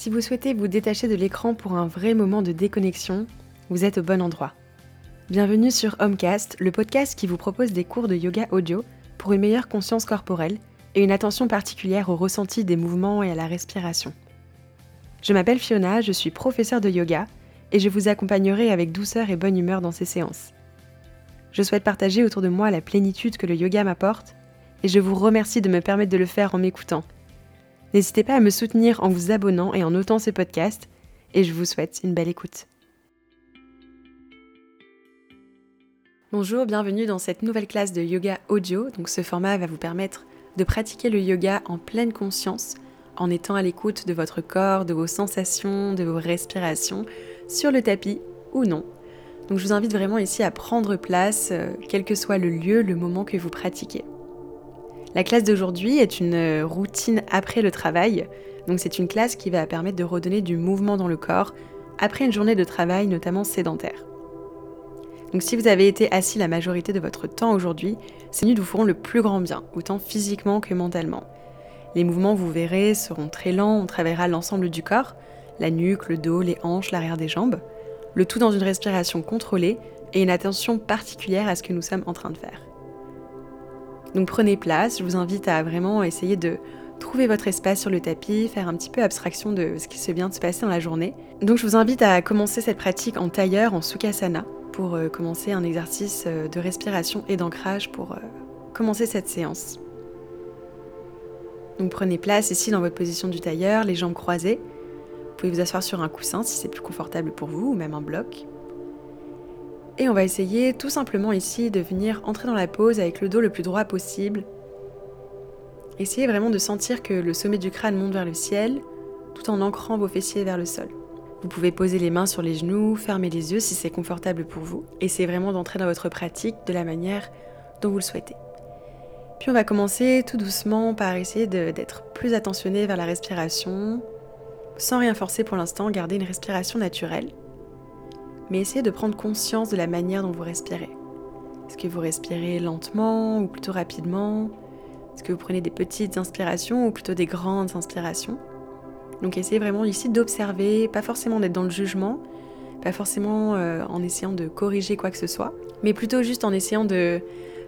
Si vous souhaitez vous détacher de l'écran pour un vrai moment de déconnexion, vous êtes au bon endroit. Bienvenue sur Homecast, le podcast qui vous propose des cours de yoga audio pour une meilleure conscience corporelle et une attention particulière au ressenti des mouvements et à la respiration. Je m'appelle Fiona, je suis professeure de yoga et je vous accompagnerai avec douceur et bonne humeur dans ces séances. Je souhaite partager autour de moi la plénitude que le yoga m'apporte et je vous remercie de me permettre de le faire en m'écoutant. N'hésitez pas à me soutenir en vous abonnant et en notant ces podcasts et je vous souhaite une belle écoute. Bonjour, bienvenue dans cette nouvelle classe de yoga audio. Donc ce format va vous permettre de pratiquer le yoga en pleine conscience en étant à l'écoute de votre corps, de vos sensations, de vos respirations sur le tapis ou non. Donc je vous invite vraiment ici à prendre place, euh, quel que soit le lieu, le moment que vous pratiquez. La classe d'aujourd'hui est une euh, routine après le travail, donc c'est une classe qui va permettre de redonner du mouvement dans le corps après une journée de travail notamment sédentaire. Donc si vous avez été assis la majorité de votre temps aujourd'hui, ces nuits vous feront le plus grand bien, autant physiquement que mentalement. Les mouvements, vous verrez, seront très lents, on travaillera l'ensemble du corps, la nuque, le dos, les hanches, l'arrière des jambes, le tout dans une respiration contrôlée et une attention particulière à ce que nous sommes en train de faire. Donc prenez place, je vous invite à vraiment essayer de trouver votre espace sur le tapis, faire un petit peu abstraction de ce qui se vient de se passer dans la journée. Donc je vous invite à commencer cette pratique en tailleur, en sukhasana, pour euh, commencer un exercice euh, de respiration et d'ancrage pour euh, commencer cette séance. Donc prenez place ici dans votre position du tailleur, les jambes croisées. Vous pouvez vous asseoir sur un coussin si c'est plus confortable pour vous, ou même un bloc. Et on va essayer tout simplement ici de venir entrer dans la pose avec le dos le plus droit possible. Essayez vraiment de sentir que le sommet du crâne monte vers le ciel, tout en ancrant vos fessiers vers le sol. Vous pouvez poser les mains sur les genoux, fermer les yeux si c'est confortable pour vous. Essayez vraiment d'entrer dans votre pratique de la manière dont vous le souhaitez. Puis on va commencer tout doucement par essayer d'être plus attentionné vers la respiration, sans rien forcer pour l'instant, garder une respiration naturelle mais essayez de prendre conscience de la manière dont vous respirez. Est-ce que vous respirez lentement ou plutôt rapidement? Est-ce que vous prenez des petites inspirations ou plutôt des grandes inspirations? Donc essayez vraiment ici d'observer, pas forcément d'être dans le jugement, pas forcément euh, en essayant de corriger quoi que ce soit, mais plutôt juste en essayant de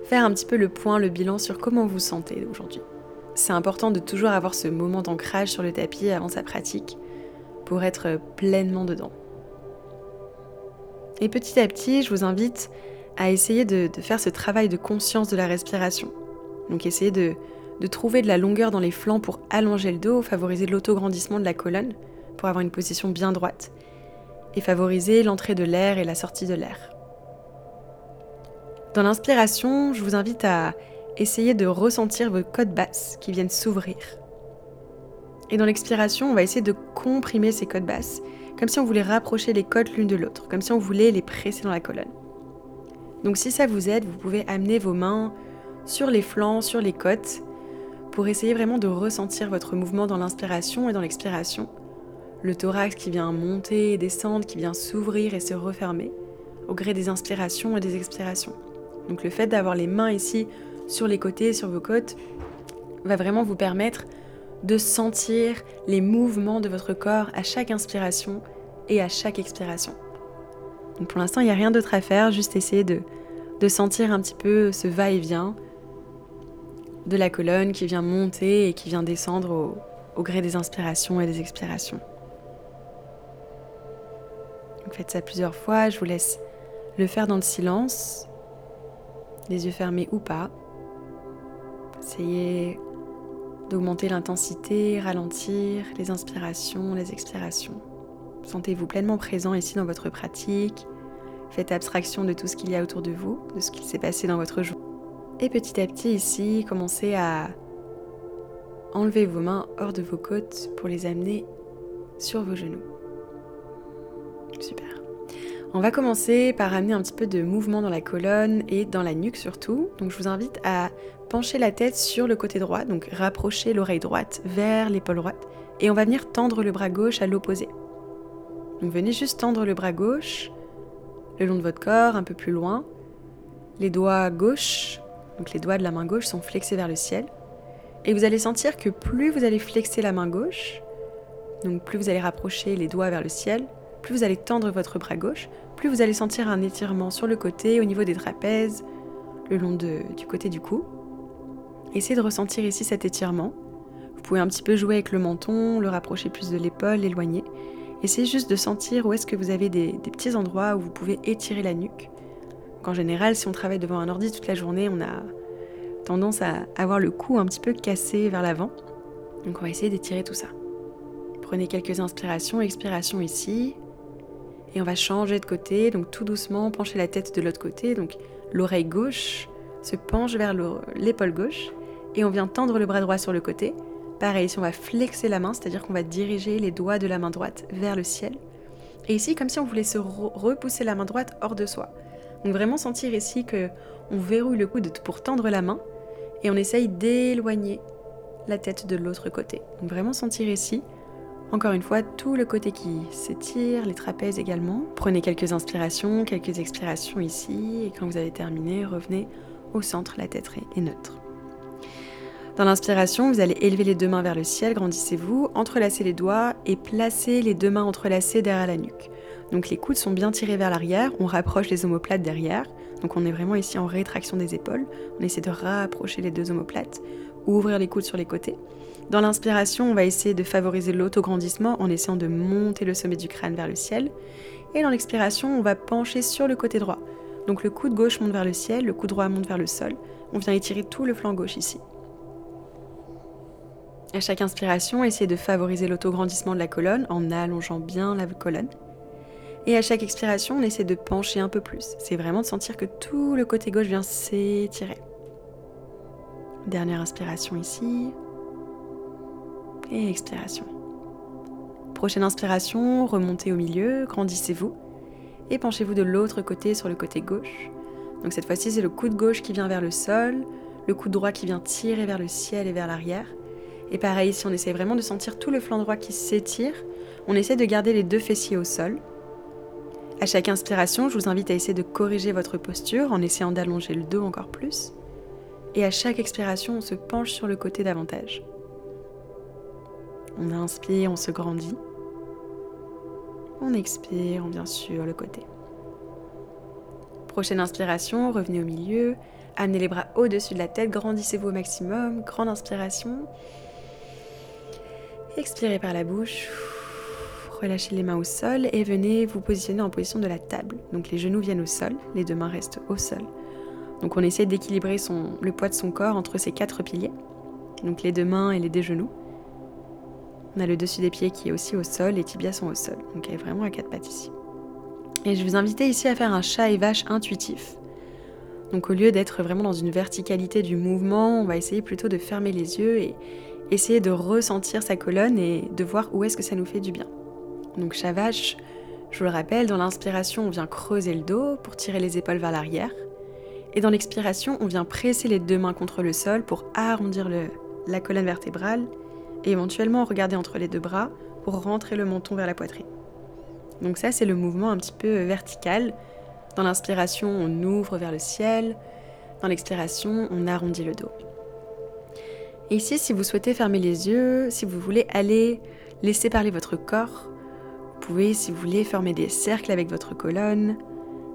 faire un petit peu le point, le bilan sur comment vous sentez aujourd'hui. C'est important de toujours avoir ce moment d'ancrage sur le tapis avant sa pratique pour être pleinement dedans. Et petit à petit, je vous invite à essayer de, faire ce travail de conscience de la respiration. Donc essayez de, de trouver de la longueur dans les flancs pour allonger le dos, favoriser l'autograndissement de la colonne pour avoir une position bien droite et favoriser l'entrée de l'air et la sortie de l'air. Dans l'inspiration, je vous invite à essayer de ressentir vos côtes basses qui viennent s'ouvrir. Et dans l'expiration, on va essayer de comprimer ces côtes basses comme si on voulait rapprocher les côtes l'une de l'autre, comme si on voulait les presser dans la colonne. Donc si ça vous aide, vous pouvez amener vos mains sur les flancs, sur les côtes, pour essayer vraiment de ressentir votre mouvement dans l'inspiration et dans l'expiration. Le thorax qui vient monter et descendre, qui vient s'ouvrir et se refermer, au gré des inspirations et des expirations. Donc le fait d'avoir les mains ici sur les côtés, sur vos côtes, va vraiment vous permettre de sentir les mouvements de votre corps à chaque inspiration et à chaque expiration. Pour l'instant, il n'y a rien d'autre à faire, juste essayer de, sentir un petit peu ce va-et-vient de la colonne qui vient monter et qui vient descendre au, gré des inspirations et des expirations. Faites ça plusieurs fois, je vous laisse le faire dans le silence, les yeux fermés ou pas. Essayez d'augmenter l'intensité, ralentir les inspirations, les expirations. Sentez-vous pleinement présent ici dans votre pratique. Faites abstraction de tout ce qu'il y a autour de vous, de ce qu'il s'est passé dans votre jour. Et petit à petit ici, commencez à enlever vos mains hors de vos côtes pour les amener sur vos genoux. Super. On va commencer par amener un petit peu de mouvement dans la colonne et dans la nuque surtout. Donc je vous invite à pencher la tête sur le côté droit, donc rapprocher l'oreille droite vers l'épaule droite. Et on va venir tendre le bras gauche à l'opposé. Donc venez juste tendre le bras gauche le long de votre corps, un peu plus loin. Les doigts gauche, donc les doigts de la main gauche sont flexés vers le ciel. Et vous allez sentir que plus vous allez flexer la main gauche, Donc plus vous allez rapprocher les doigts vers le ciel, plus vous allez tendre votre bras gauche, plus vous allez sentir un étirement sur le côté, au niveau des trapèzes, le long du côté du cou. Essayez de ressentir ici cet étirement. Vous pouvez un petit peu jouer avec le menton, le rapprocher plus de l'épaule, l'éloigner. Essayez juste de sentir où est-ce que vous avez des, petits endroits où vous pouvez étirer la nuque. En général, si on travaille devant un ordi toute la journée, on a tendance à avoir le cou un petit peu cassé vers l'avant. Donc on va essayer d'étirer tout ça. Prenez quelques inspirations, expirations ici. Et on va changer de côté, donc tout doucement, pencher la tête de l'autre côté. Donc l'oreille gauche se penche vers l'épaule gauche et on vient tendre le bras droit sur le côté. Pareil, si on va flexer la main, c'est-à-dire qu'on va diriger les doigts de la main droite vers le ciel. Et ici, comme si on voulait se repousser la main droite hors de soi. Donc vraiment sentir ici que on verrouille le coude pour tendre la main et on essaye d'éloigner la tête de l'autre côté. Donc vraiment sentir ici encore une fois, tout le côté qui s'étire, les trapèzes également. Prenez quelques inspirations, quelques expirations ici, et quand vous avez terminé, revenez au centre, la tête est neutre. Dans l'inspiration, vous allez élever les deux mains vers le ciel, grandissez-vous, entrelacez les doigts et placez les deux mains entrelacées derrière la nuque. Donc les coudes sont bien tirés vers l'arrière, on rapproche les omoplates derrière, donc on est vraiment ici en rétraction des épaules, on essaie de rapprocher les deux omoplates, ouvrir les coudes sur les côtés. Dans l'inspiration, on va essayer de favoriser l'autograndissement en essayant de monter le sommet du crâne vers le ciel. Et dans l'expiration, on va pencher sur le côté droit. Donc le coude gauche monte vers le ciel, le coude droit monte vers le sol. On vient étirer tout le flanc gauche ici. À chaque inspiration, essayez de favoriser l'autograndissement de la colonne en allongeant bien la colonne. Et à chaque expiration, on essaie de pencher un peu plus. C'est vraiment de sentir que tout le côté gauche vient s'étirer. Dernière inspiration ici et expiration. Prochaine inspiration, remontez au milieu, grandissez-vous et penchez-vous de l'autre côté sur le côté gauche. Donc cette fois-ci, c'est le coude gauche qui vient vers le sol, le coude droit qui vient tirer vers le ciel et vers l'arrière. Et pareil, ici, on essaie vraiment de sentir tout le flanc droit qui s'étire. On essaie de garder les deux fessiers au sol. À chaque inspiration, je vous invite à essayer de corriger votre posture en essayant d'allonger le dos encore plus. Et à chaque expiration, on se penche sur le côté davantage. On inspire, on se grandit. On expire, on vient sur le côté. Prochaine inspiration, revenez au milieu. Amenez les bras au-dessus de la tête, grandissez-vous au maximum. Grande inspiration. Expirez par la bouche. Relâchez les mains au sol et venez vous positionner en position de la table. Donc les genoux viennent au sol, les deux mains restent au sol. Donc on essaie d'équilibrer le poids de son corps entre ces quatre piliers. Donc les deux mains et les deux genoux. On a le dessus des pieds qui est aussi au sol, les tibias sont au sol. Donc elle est vraiment à quatre pattes ici. Et je vous inviter ici à faire un chat et vache intuitif. Donc au lieu d'être vraiment dans une verticalité du mouvement, on va essayer plutôt de fermer les yeux et essayer de ressentir sa colonne et de voir où est-ce que ça nous fait du bien. Donc chat vache, je vous le rappelle, dans l'inspiration, on vient creuser le dos pour tirer les épaules vers l'arrière. Et dans l'expiration, on vient presser les deux mains contre le sol pour arrondir la colonne vertébrale et éventuellement regarder entre les deux bras pour rentrer le menton vers la poitrine. Donc ça, c'est le mouvement un petit peu vertical. Dans l'inspiration, on ouvre vers le ciel. Dans l'expiration, on arrondit le dos. Ici, si vous souhaitez fermer les yeux, si vous voulez aller laisser parler votre corps, vous pouvez, si vous voulez, former des cercles avec votre colonne,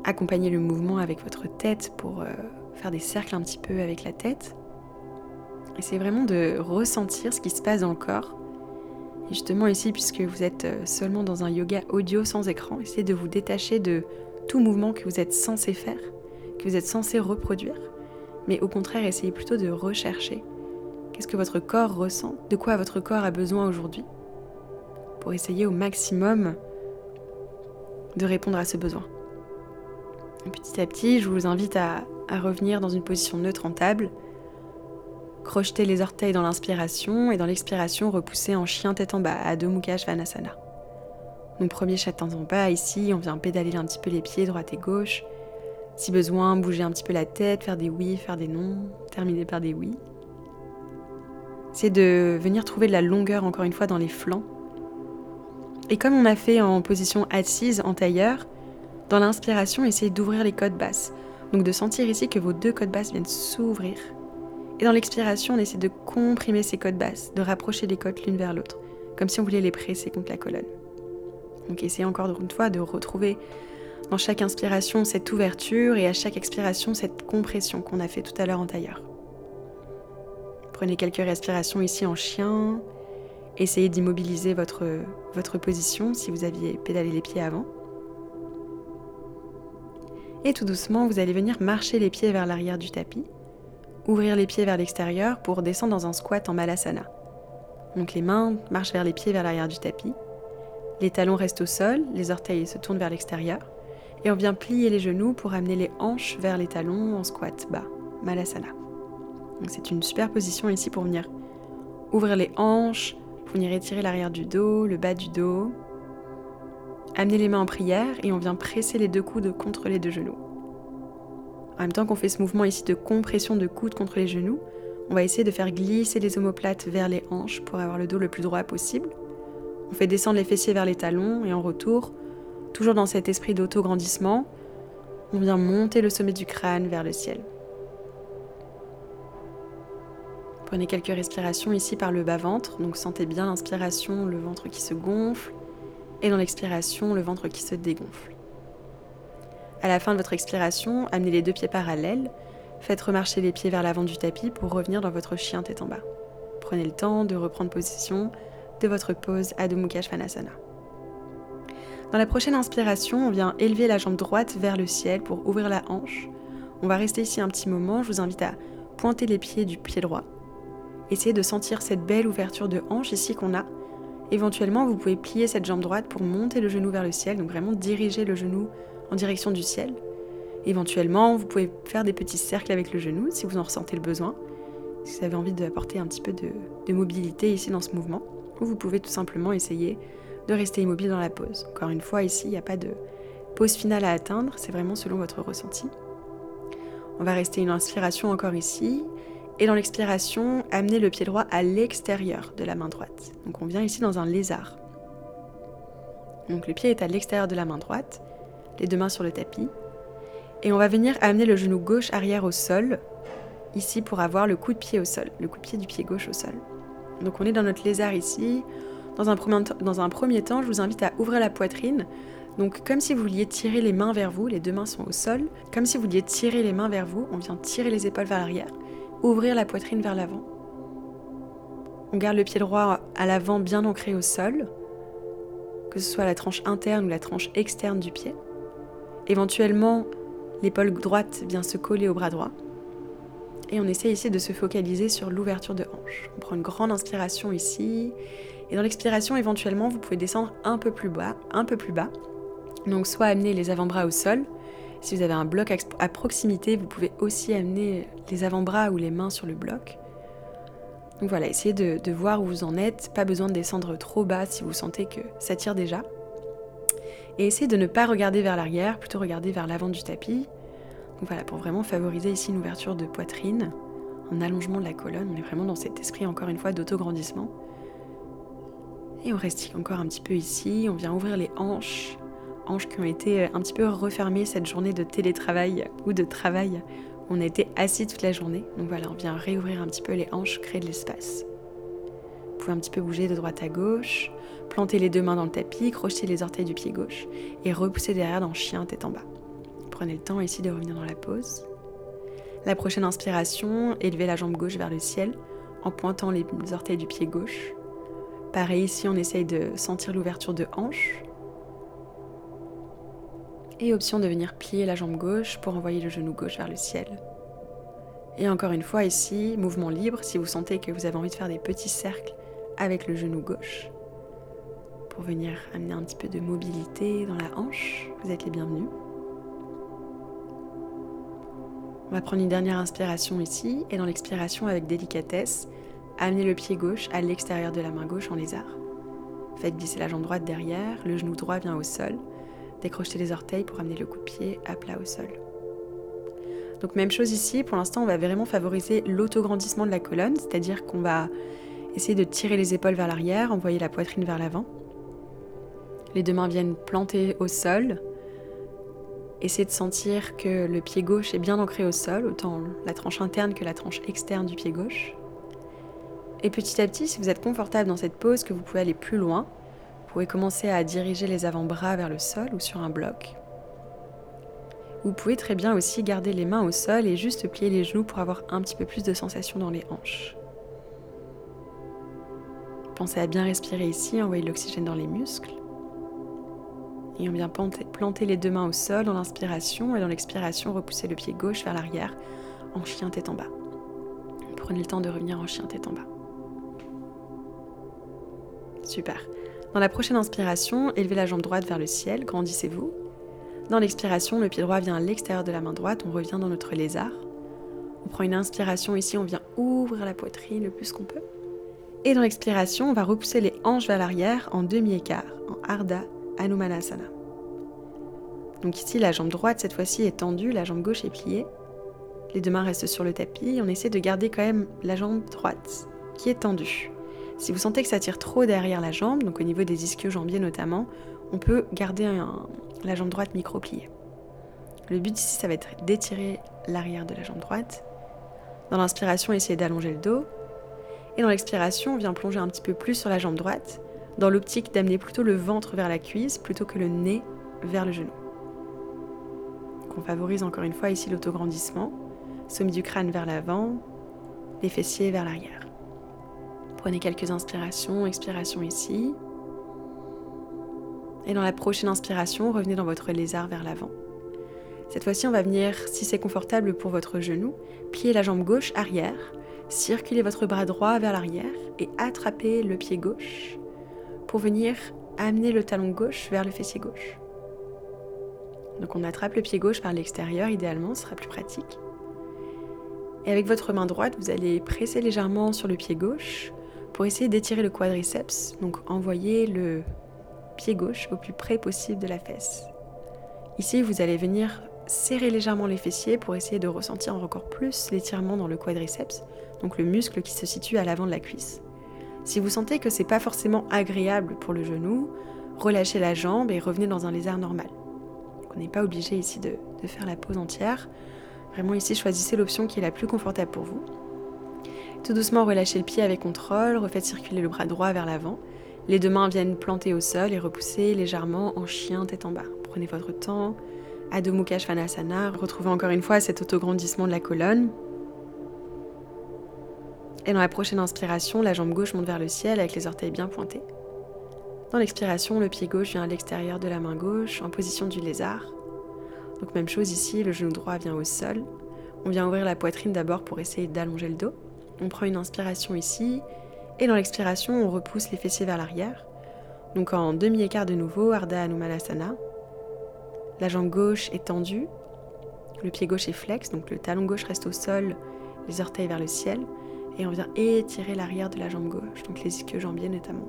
accompagner le mouvement avec votre tête pour euh, faire des cercles un petit peu avec la tête. C'est vraiment de ressentir ce qui se passe dans le corps. Et justement ici, puisque vous êtes euh, seulement dans un yoga audio sans écran, essayez de vous détacher de tout mouvement que vous êtes censé faire, que vous êtes censé reproduire. Mais au contraire, essayez plutôt de rechercher qu'est-ce que votre corps ressent, de quoi votre corps a besoin aujourd'hui, pour essayer au maximum de répondre à ce besoin. petit à petit, je vous invite à, revenir dans une position neutre en table, Crochetez les orteils dans l'inspiration et dans l'expiration, repoussez en chien tête en bas, à deux Mukha Svanasana. Donc premier en bas, ici, on vient pédaler un petit peu les pieds, droite et gauche. Si besoin, bouger un petit peu la tête, faire des oui, faire des non, terminer par des oui. C'est de venir trouver de la longueur encore une fois dans les flancs. Et comme on a fait en position assise en tailleur, dans l'inspiration, essayez d'ouvrir les côtes basses. Donc de sentir ici que vos deux côtes basses viennent s'ouvrir et dans l'expiration, on essaie de comprimer ces côtes basses, de rapprocher les côtes l'une vers l'autre. comme si on voulait les presser contre la colonne. Donc essayez encore une fois de retrouver dans chaque inspiration cette ouverture et à chaque expiration cette compression qu'on a fait tout à l'heure en tailleur. Prenez quelques respirations ici en chien. Essayez d'immobiliser votre, position si vous aviez pédalé les pieds avant. Et tout doucement, vous allez venir marcher les pieds vers l'arrière du tapis, ouvrir les pieds vers l'extérieur pour descendre dans un squat en malasana. Donc les mains marchent vers les pieds vers l'arrière du tapis, les talons restent au sol, les orteils se tournent vers l'extérieur, et on vient plier les genoux pour amener les hanches vers les talons en squat bas, malasana. C'est une super position ici pour venir ouvrir les hanches, pour venir étirer l'arrière du dos, le bas du dos. Amener les mains en prière et on vient presser les deux coudes contre les deux genoux. En même temps qu'on fait ce mouvement ici de compression de coudes contre les genoux, on va essayer de faire glisser les omoplates vers les hanches pour avoir le dos le plus droit possible. On fait descendre les fessiers vers les talons et en retour, toujours dans cet esprit d'auto-grandissement, on vient monter le sommet du crâne vers le ciel. Prenez quelques respirations ici par le bas-ventre, donc sentez bien l'inspiration, le ventre qui se gonfle, et dans l'expiration, le ventre qui se dégonfle. À la fin de votre expiration, amenez les deux pieds parallèles, faites remarcher les pieds vers l'avant du tapis pour revenir dans votre chien tête en bas. Prenez le temps de reprendre position de votre pose Adho Mukha Svanasana. Dans la prochaine inspiration, on vient élever la jambe droite vers le ciel pour ouvrir la hanche. On va rester ici un petit moment, je vous invite à pointer les pieds du pied droit Essayez de sentir cette belle ouverture de hanche ici qu'on a. Éventuellement, vous pouvez plier cette jambe droite pour monter le genou vers le ciel, donc vraiment diriger le genou en direction du ciel. Éventuellement, vous pouvez faire des petits cercles avec le genou si vous en ressentez le besoin, si vous avez envie d'apporter un petit peu de, de mobilité ici dans ce mouvement. Ou vous pouvez tout simplement essayer de rester immobile dans la pose. Encore une fois, ici, il n'y a pas de pause finale à atteindre, c'est vraiment selon votre ressenti. On va rester une inspiration encore ici et dans l'expiration, amener le pied droit à l'extérieur de la main droite. Donc on vient ici dans un lézard. Donc le pied est à l'extérieur de la main droite, les deux mains sur le tapis. Et on va venir amener le genou gauche arrière au sol, ici pour avoir le coup de pied au sol, le coup de pied du pied gauche au sol. Donc on est dans notre lézard ici. Dans un premier, dans un premier temps, je vous invite à ouvrir la poitrine. Donc comme si vous vouliez tirer les mains vers vous, les deux mains sont au sol. Comme si vous vouliez tirer les mains vers vous, on vient tirer les épaules vers l'arrière ouvrir la poitrine vers l'avant. On garde le pied droit à l'avant bien ancré au sol, que ce soit la tranche interne ou la tranche externe du pied. Éventuellement, l'épaule droite vient se coller au bras droit. Et on essaie ici de se focaliser sur l'ouverture de hanche. On prend une grande inspiration ici. Et dans l'expiration, éventuellement, vous pouvez descendre un peu plus bas, un peu plus bas. Donc soit amener les avant-bras au sol, si vous avez un bloc à proximité, vous pouvez aussi amener les avant-bras ou les mains sur le bloc. Donc voilà, essayez de, voir où vous en êtes. Pas besoin de descendre trop bas si vous sentez que ça tire déjà. Et essayez de ne pas regarder vers l'arrière, plutôt regarder vers l'avant du tapis. Donc voilà, pour vraiment favoriser ici une ouverture de poitrine, un allongement de la colonne. On est vraiment dans cet esprit, encore une fois, d'autograndissement. Et on reste encore un petit peu ici. On vient ouvrir les hanches hanches qui ont été un petit peu refermées cette journée de télétravail ou de travail. On a été assis toute la journée. Donc voilà, on vient réouvrir un petit peu les hanches, créer de l'espace. Vous pouvez un petit peu bouger de droite à gauche, planter les deux mains dans le tapis, crocheter les orteils du pied gauche et repousser derrière dans chien tête en bas. Prenez le temps ici de revenir dans la pause. La prochaine inspiration, élevez la jambe gauche vers le ciel en pointant les orteils du pied gauche. Pareil ici, on essaye de sentir l'ouverture de hanche et option de venir plier la jambe gauche pour envoyer le genou gauche vers le ciel. Et encore une fois ici, mouvement libre si vous sentez que vous avez envie de faire des petits cercles avec le genou gauche pour venir amener un petit peu de mobilité dans la hanche. Vous êtes les bienvenus. On va prendre une dernière inspiration ici et dans l'expiration avec délicatesse, amener le pied gauche à l'extérieur de la main gauche en lézard. Faites glisser la jambe droite derrière, le genou droit vient au sol décrocher les orteils pour amener le coup de pied à plat au sol. Donc même chose ici, pour l'instant on va vraiment favoriser l'autograndissement de la colonne, c'est-à-dire qu'on va essayer de tirer les épaules vers l'arrière, envoyer la poitrine vers l'avant. Les deux mains viennent planter au sol. Essayez de sentir que le pied gauche est bien ancré au sol, autant la tranche interne que la tranche externe du pied gauche. Et petit à petit, si vous êtes confortable dans cette pose, que vous pouvez aller plus loin, pouvez commencer à diriger les avant-bras vers le sol ou sur un bloc. Vous pouvez très bien aussi garder les mains au sol et juste plier les genoux pour avoir un petit peu plus de sensation dans les hanches. Pensez à bien respirer ici, envoyer l'oxygène dans les muscles. Et on vient planter les deux mains au sol dans l'inspiration et dans l'expiration, repousser le pied gauche vers l'arrière en chien tête en bas. Prenez le temps de revenir en chien tête en bas. Super. Dans la prochaine inspiration, élevez la jambe droite vers le ciel, grandissez-vous. Dans l'expiration, le pied droit vient à l'extérieur de la main droite, on revient dans notre lézard. On prend une inspiration ici, on vient ouvrir la poitrine le plus qu'on peut. Et dans l'expiration, on va repousser les hanches vers l'arrière en demi-écart, en Ardha Anumanasana. Donc ici, la jambe droite, cette fois-ci, est tendue, la jambe gauche est pliée. Les deux mains restent sur le tapis. On essaie de garder quand même la jambe droite qui est tendue. Si vous sentez que ça tire trop derrière la jambe, donc au niveau des ischio-jambiers notamment, on peut garder la jambe droite micro-pliée. Le but ici, ça va être d'étirer l'arrière de la jambe droite. Dans l'inspiration, essayez d'allonger le dos. Et dans l'expiration, on vient plonger un petit peu plus sur la jambe droite, dans l'optique d'amener plutôt le ventre vers la cuisse plutôt que le nez vers le genou. on favorise encore une fois ici l'autograndissement, sommet du crâne vers l'avant, les fessiers vers l'arrière. Prenez quelques inspirations, expirations ici. Et dans la prochaine inspiration, revenez dans votre lézard vers l'avant. Cette fois-ci, on va venir, si c'est confortable pour votre genou, plier la jambe gauche arrière, circuler votre bras droit vers l'arrière et attraper le pied gauche pour venir amener le talon gauche vers le fessier gauche. Donc on attrape le pied gauche par l'extérieur, idéalement, ce sera plus pratique. Et avec votre main droite, vous allez presser légèrement sur le pied gauche pour essayer d'étirer le quadriceps, donc envoyer le pied gauche au plus près possible de la fesse. Ici, vous allez venir serrer légèrement les fessiers pour essayer de ressentir encore plus l'étirement dans le quadriceps, donc le muscle qui se situe à l'avant de la cuisse. Si vous sentez que c'est pas forcément agréable pour le genou, relâchez la jambe et revenez dans un lézard normal. on n'est pas obligé ici de, de faire la pose entière. Vraiment ici, choisissez l'option qui est la plus confortable pour vous. Tout doucement, relâchez le pied avec contrôle, refaites circuler le bras droit vers l'avant. Les deux mains viennent planter au sol et repousser légèrement en chien tête en bas. Prenez votre temps. Adho Mukha Svanasana. Retrouvez encore une fois cet autograndissement de la colonne. Et dans la prochaine inspiration, la jambe gauche monte vers le ciel avec les orteils bien pointés. Dans l'expiration, le pied gauche vient à l'extérieur de la main gauche en position du lézard. Donc même chose ici, le genou droit vient au sol. On vient ouvrir la poitrine d'abord pour essayer d'allonger le dos. On prend une inspiration ici et dans l'expiration, on repousse les fessiers vers l'arrière. Donc en demi-écart de nouveau, Ardha Anumanasana. La jambe gauche est tendue, le pied gauche est flex, donc le talon gauche reste au sol, les orteils vers le ciel, et on vient étirer l'arrière de la jambe gauche, donc les ischio-jambiers notamment.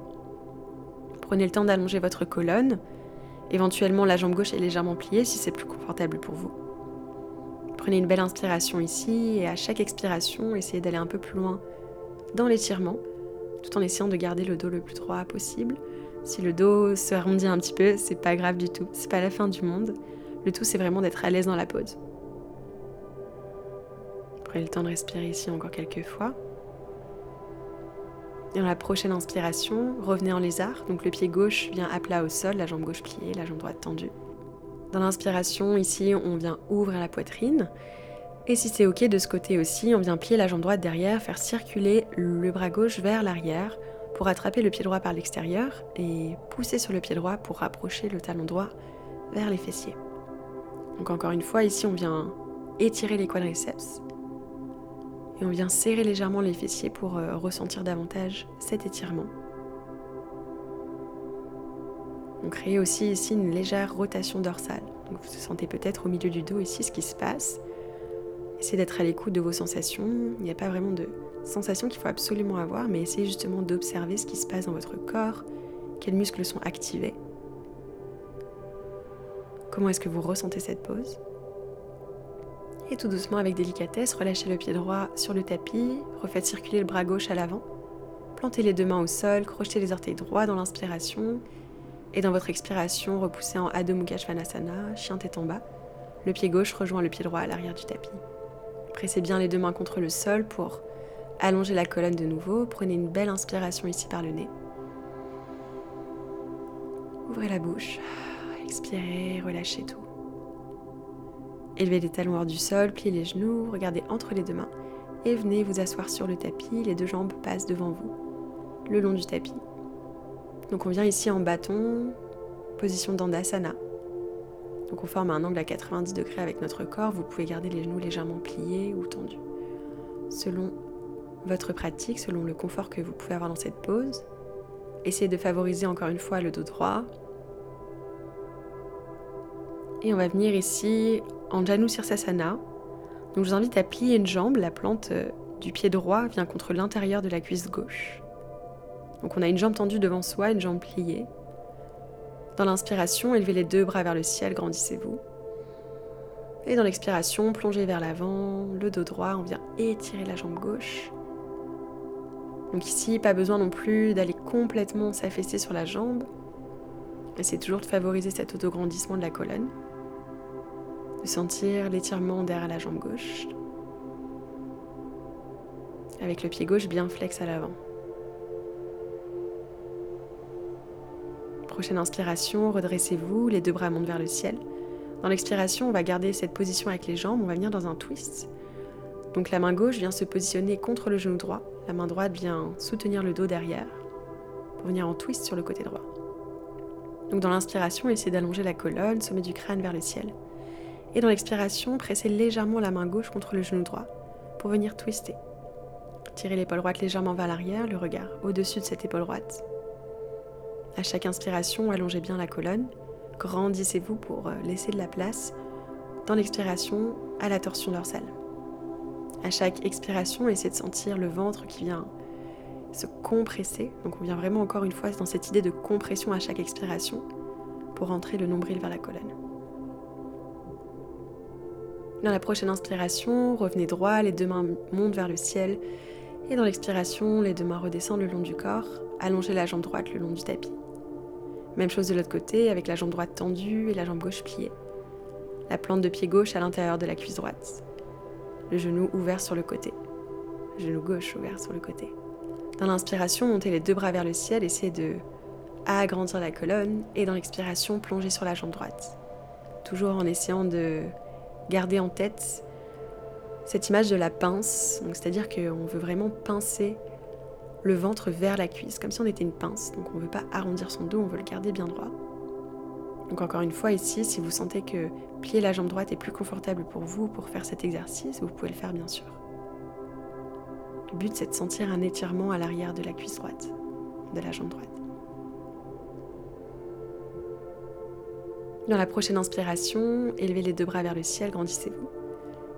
Prenez le temps d'allonger votre colonne. Éventuellement, la jambe gauche est légèrement pliée si c'est plus confortable pour vous. Prenez une belle inspiration ici et à chaque expiration, essayez d'aller un peu plus loin dans l'étirement, tout en essayant de garder le dos le plus droit possible. Si le dos se arrondit un petit peu, c'est pas grave du tout, c'est pas la fin du monde. Le tout, c'est vraiment d'être à l'aise dans la pose. Prenez le temps de respirer ici encore quelques fois. Et dans la prochaine inspiration, revenez en lézard. Donc le pied gauche vient à plat au sol, la jambe gauche pliée, la jambe droite tendue. Dans l'inspiration, ici, on vient ouvrir la poitrine. Et si c'est ok de ce côté aussi, on vient plier la jambe droite derrière, faire circuler le bras gauche vers l'arrière pour attraper le pied droit par l'extérieur et pousser sur le pied droit pour rapprocher le talon droit vers les fessiers. Donc encore une fois, ici on vient étirer les quadriceps et on vient serrer légèrement les fessiers pour euh, ressentir davantage cet étirement. On crée aussi ici une légère rotation dorsale. Vous sentez peut-être au milieu du dos ici ce qui se passe. Essayez d'être à l'écoute de vos sensations. Il n'y a pas vraiment de sensations qu'il faut absolument avoir, mais essayez justement d'observer ce qui se passe dans votre corps, quels muscles sont activés. Comment est-ce que vous ressentez cette pause Et tout doucement, avec délicatesse, relâchez le pied droit sur le tapis, refaites circuler le bras gauche à l'avant, plantez les deux mains au sol, crochetez les orteils droits dans l'inspiration et dans votre expiration, repoussez en Adho Mukha Svanasana, chien tête en bas. Le pied gauche rejoint le pied droit à l'arrière du tapis. Pressez bien les deux mains contre le sol pour allongez la colonne de nouveau, prenez une belle inspiration ici par le nez. Ouvrez la bouche, expirez, relâchez tout. Élevez les talons hors du sol, pliez les genoux, regardez entre les deux mains et venez vous asseoir sur le tapis. Les deux jambes passent devant vous, le long du tapis. Donc on vient ici en bâton, position d'Andasana. Donc on forme un angle à 90 degrés avec notre corps. Vous pouvez garder les genoux légèrement pliés ou tendus. Selon votre pratique, selon le confort que vous pouvez avoir dans cette pose, essayez de favoriser encore une fois le dos droit. Et on va venir ici en Janu Sirsasana. Donc je vous invite à plier une jambe, la plante euh, du pied droit vient contre l'intérieur de la cuisse gauche. Donc on a une jambe tendue devant soi, une jambe pliée. Dans l'inspiration, élevez les deux bras vers le ciel, grandissez-vous. Et dans l'expiration, plongez vers l'avant, le dos droit, on vient étirer la jambe gauche. Donc ici, pas besoin non plus d'aller complètement s'affaisser sur la jambe. Essayez toujours de favoriser cet autograndissement de la colonne. De sentir l'étirement derrière la jambe gauche. Avec le pied gauche bien flex à l'avant. Prochaine inspiration, redressez-vous, les deux bras montent vers le ciel. Dans l'expiration, on va garder cette position avec les jambes, on va venir dans un twist. Donc la main gauche vient se positionner contre le genou droit, la main droite vient soutenir le dos derrière pour venir en twist sur le côté droit. Donc dans l'inspiration, essayez d'allonger la colonne, sommet du crâne vers le ciel. Et dans l'expiration, pressez légèrement la main gauche contre le genou droit pour venir twister. Tirez l'épaule droite légèrement vers l'arrière, le regard au-dessus de cette épaule droite. À chaque inspiration, allongez bien la colonne. Grandissez-vous pour euh, laisser de la place dans l'expiration à la torsion dorsale. À chaque expiration, essayez de sentir le ventre qui vient se compresser. Donc on vient vraiment encore une fois dans cette idée de compression à chaque expiration pour rentrer le nombril vers la colonne. Dans la prochaine inspiration, revenez droit, les deux mains montent vers le ciel. Et dans l'expiration, les deux mains redescendent le long du corps. Allongez la jambe droite le long du tapis. Même chose de l'autre côté, avec la jambe droite tendue et la jambe gauche pliée. La plante de pied gauche à l'intérieur de la cuisse droite. Le genou ouvert sur le côté. Genou gauche ouvert sur le côté. Dans l'inspiration, montez les deux bras vers le ciel, essayez de agrandir la colonne et dans l'expiration, plongez sur la jambe droite. Toujours en essayant de garder en tête cette image de la pince, c'est-à-dire qu'on veut vraiment pincer le ventre vers la cuisse, comme si on était une pince. Donc on ne veut pas arrondir son dos, on veut le garder bien droit. Donc encore une fois ici, si vous sentez que plier la jambe droite est plus confortable pour vous pour faire cet exercice, vous pouvez le faire bien sûr. Le but c'est de sentir un étirement à l'arrière de la cuisse droite, de la jambe droite. Dans la prochaine inspiration, élevez les deux bras vers le ciel, grandissez-vous.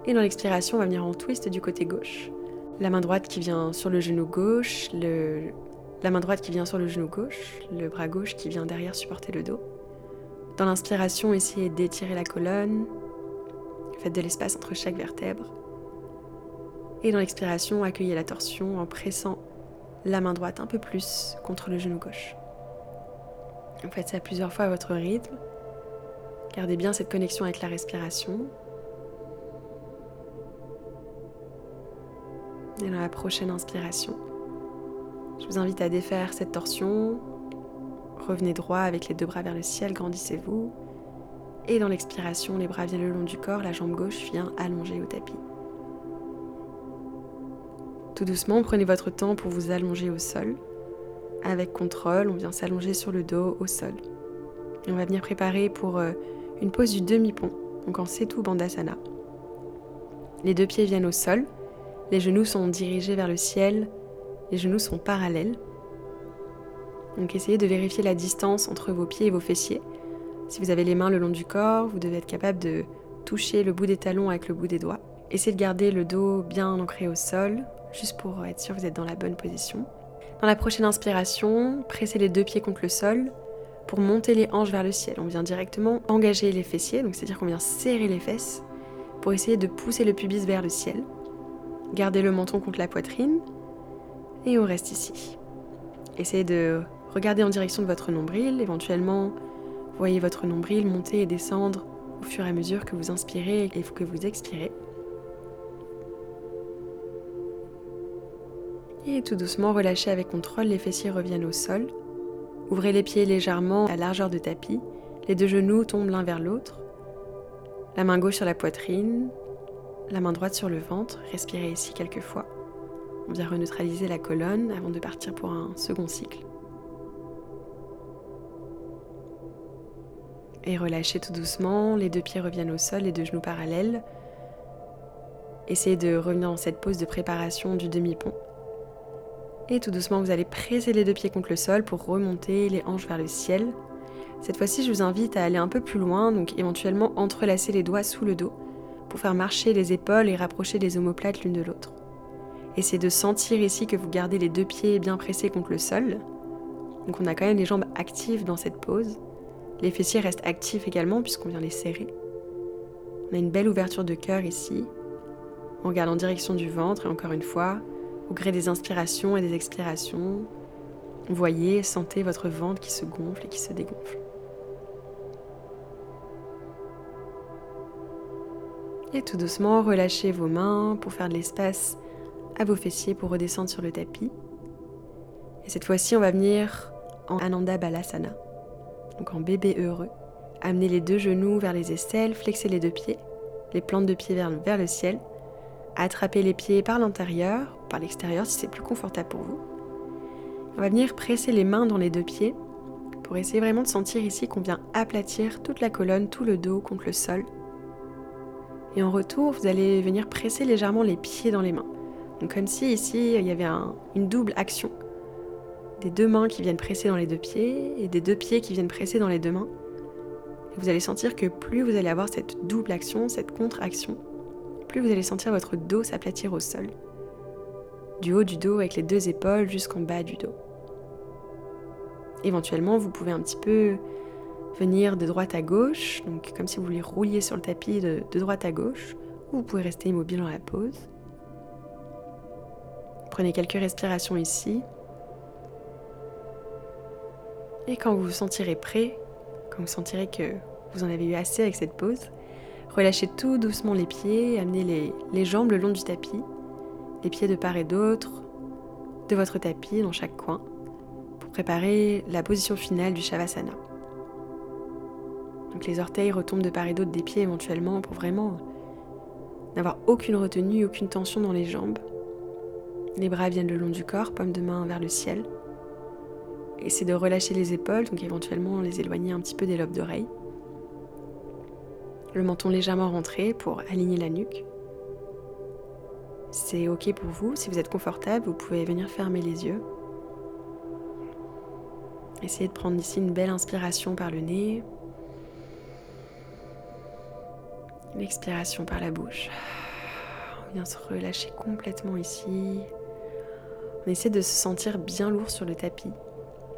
Et dans l'expiration, on va venir en twist du côté gauche. La main droite qui vient sur le genou gauche, le... la main droite qui vient sur le genou gauche, le bras gauche qui vient derrière supporter le dos. Dans l'inspiration, essayez d'étirer la colonne, faites de l'espace entre chaque vertèbre. Et dans l'expiration, accueillez la torsion en pressant la main droite un peu plus contre le genou gauche. Faites ça plusieurs fois à votre rythme. Gardez bien cette connexion avec la respiration. Et dans la prochaine inspiration, je vous invite à défaire cette torsion. Revenez droit avec les deux bras vers le ciel, grandissez-vous. Et dans l'expiration, les bras viennent le long du corps, la jambe gauche vient allonger au tapis. Tout doucement, prenez votre temps pour vous allonger au sol. Avec contrôle, on vient s'allonger sur le dos au sol. Et on va venir préparer pour euh, une pose du demi-pont, donc en Setu Bandhasana. Les deux pieds viennent au sol, les genoux sont dirigés vers le ciel, les genoux sont parallèles. Donc essayez de vérifier la distance entre vos pieds et vos fessiers. Si vous avez les mains le long du corps, vous devez être capable de toucher le bout des talons avec le bout des doigts. Essayez de garder le dos bien ancré au sol, juste pour être sûr que vous êtes dans la bonne position. Dans la prochaine inspiration, pressez les deux pieds contre le sol pour monter les hanches vers le ciel. On vient directement engager les fessiers, donc c'est-à-dire qu'on vient serrer les fesses pour essayer de pousser le pubis vers le ciel. Gardez le menton contre la poitrine et on reste ici. Essayez de regarder en direction de votre nombril, éventuellement voyez votre nombril monter et descendre au fur et à mesure que vous inspirez et que vous expirez. Et tout doucement, relâchez avec contrôle, les fessiers reviennent au sol. Ouvrez les pieds légèrement à largeur de tapis. Les deux genoux tombent l'un vers l'autre. La main gauche sur la poitrine, la main droite sur le ventre. Respirez ici quelques fois. On vient reneutraliser la colonne avant de partir pour un second cycle. Et relâchez tout doucement, les deux pieds reviennent au sol, les deux genoux parallèles. Essayez de revenir dans cette pose de préparation du demi-pont. Et tout doucement, vous allez presser les deux pieds contre le sol pour remonter les hanches vers le ciel. Cette fois-ci, je vous invite à aller un peu plus loin, donc éventuellement entrelacer les doigts sous le dos pour faire marcher les épaules et rapprocher les omoplates l'une de l'autre. Essayez de sentir ici que vous gardez les deux pieds bien pressés contre le sol. Donc on a quand même les jambes actives dans cette pose. Les fessiers restent actifs également puisqu'on vient les serrer. On a une belle ouverture de cœur ici. On regarde en direction du ventre et encore une fois, au gré des inspirations et des expirations, voyez, sentez votre ventre qui se gonfle et qui se dégonfle. Et tout doucement, relâchez vos mains pour faire de l'espace à vos fessiers pour redescendre sur le tapis. Et cette fois-ci, on va venir en Ananda Balasana, donc en bébé heureux. Amenez les deux genoux vers les aisselles, flexez les deux pieds, les plantes de pied vers, vers le ciel. Attrapez les pieds par l'intérieur, par l'extérieur si c'est plus confortable pour vous. On va venir presser les mains dans les deux pieds pour essayer vraiment de sentir ici qu'on vient aplatir toute la colonne, tout le dos contre le sol. Et en retour, vous allez venir presser légèrement les pieds dans les mains. Donc comme si ici, il y avait une double action. Des deux mains qui viennent presser dans les deux pieds et des deux pieds qui viennent presser dans les deux mains. Vous allez sentir que plus vous allez avoir cette double action, cette contre-action, plus vous allez sentir votre dos s'aplatir au sol. Du haut du dos avec les deux épaules jusqu'en bas du dos. Éventuellement, vous pouvez un petit peu venir de droite à gauche, donc comme si vous vouliez rouler sur le tapis de, droite à gauche, ou vous pouvez rester immobile dans la pose. Prenez quelques respirations ici. Et quand vous vous sentirez prêt, quand vous sentirez que vous en avez eu assez avec cette pause, relâchez tout doucement les pieds, amenez les jambes le long du tapis, les pieds de part et d'autre de votre tapis dans chaque coin, pour préparer la position finale du Shavasana. Donc les orteils retombent de part et d'autre des pieds éventuellement pour vraiment n'avoir aucune retenue, aucune tension dans les jambes. Les bras viennent le long du corps, paume de main vers le ciel. Essayez de relâcher les épaules, donc éventuellement les éloigner un petit peu des lobes d'oreilles. Le menton légèrement rentré pour aligner la nuque. C'est ok pour vous. Si vous êtes confortable, vous pouvez venir fermer les yeux. Essayez de prendre ici une belle inspiration par le nez. Une expiration par la bouche. On vient se relâcher complètement ici. On essaie de se sentir bien lourd sur le tapis.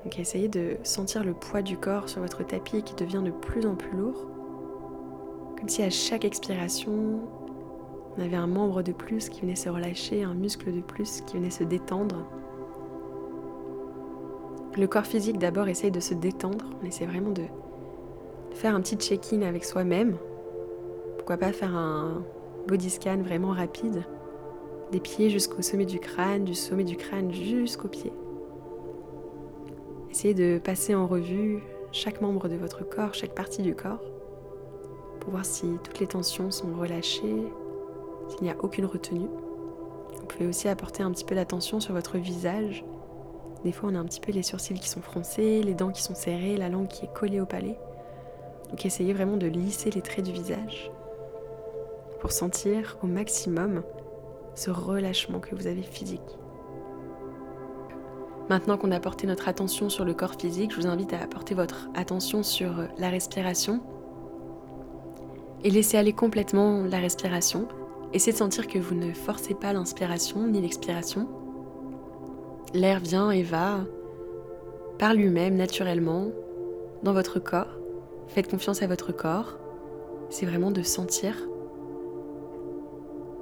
Donc essayez de sentir le poids du corps sur votre tapis qui devient de plus en plus lourd. Comme si à chaque expiration, on avait un membre de plus qui venait se relâcher, un muscle de plus qui venait se détendre. Le corps physique d'abord essaye de se détendre. On essaie vraiment de faire un petit check-in avec soi-même. Pourquoi pas faire un body scan vraiment rapide des pieds jusqu'au sommet du crâne, du sommet du crâne jusqu'aux pieds. Essayez de passer en revue chaque membre de votre corps, chaque partie du corps, pour voir si toutes les tensions sont relâchées, s'il n'y a aucune retenue. Vous pouvez aussi apporter un petit peu d'attention sur votre visage. Des fois, on a un petit peu les sourcils qui sont froncés, les dents qui sont serrées, la langue qui est collée au palais. Donc essayez vraiment de lisser les traits du visage pour sentir au maximum ce relâchement que vous avez physique. Maintenant qu'on a porté notre attention sur le corps physique, je vous invite à apporter votre attention sur la respiration et laisser aller complètement la respiration. Essayez de sentir que vous ne forcez pas l'inspiration ni l'expiration. L'air vient et va par lui-même, naturellement, dans votre corps. Faites confiance à votre corps. C'est vraiment de sentir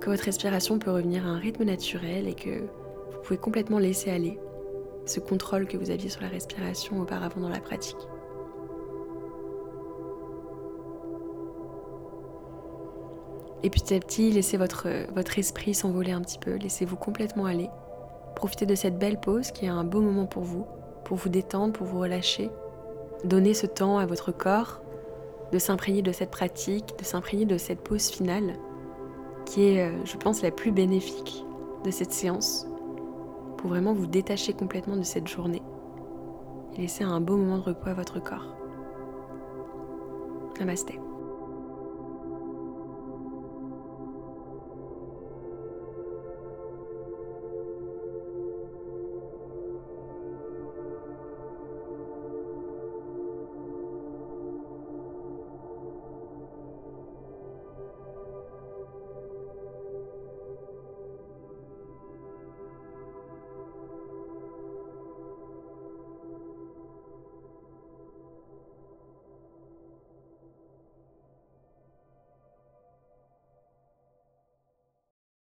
que votre respiration peut revenir à un rythme naturel et que vous pouvez complètement laisser aller ce contrôle que vous aviez sur la respiration auparavant dans la pratique. Et petit à petit, laissez votre, esprit s'envoler un petit peu, laissez-vous complètement aller Profitez de cette belle pause qui est un beau moment pour vous, pour vous détendre, pour vous relâcher. Donnez ce temps à votre corps de s'imprégner de cette pratique, de s'imprégner de cette pause finale qui est, euh, je pense, la plus bénéfique de cette séance pour vraiment vous détacher complètement de cette journée et laisser un beau moment de repos à votre corps. Namasté.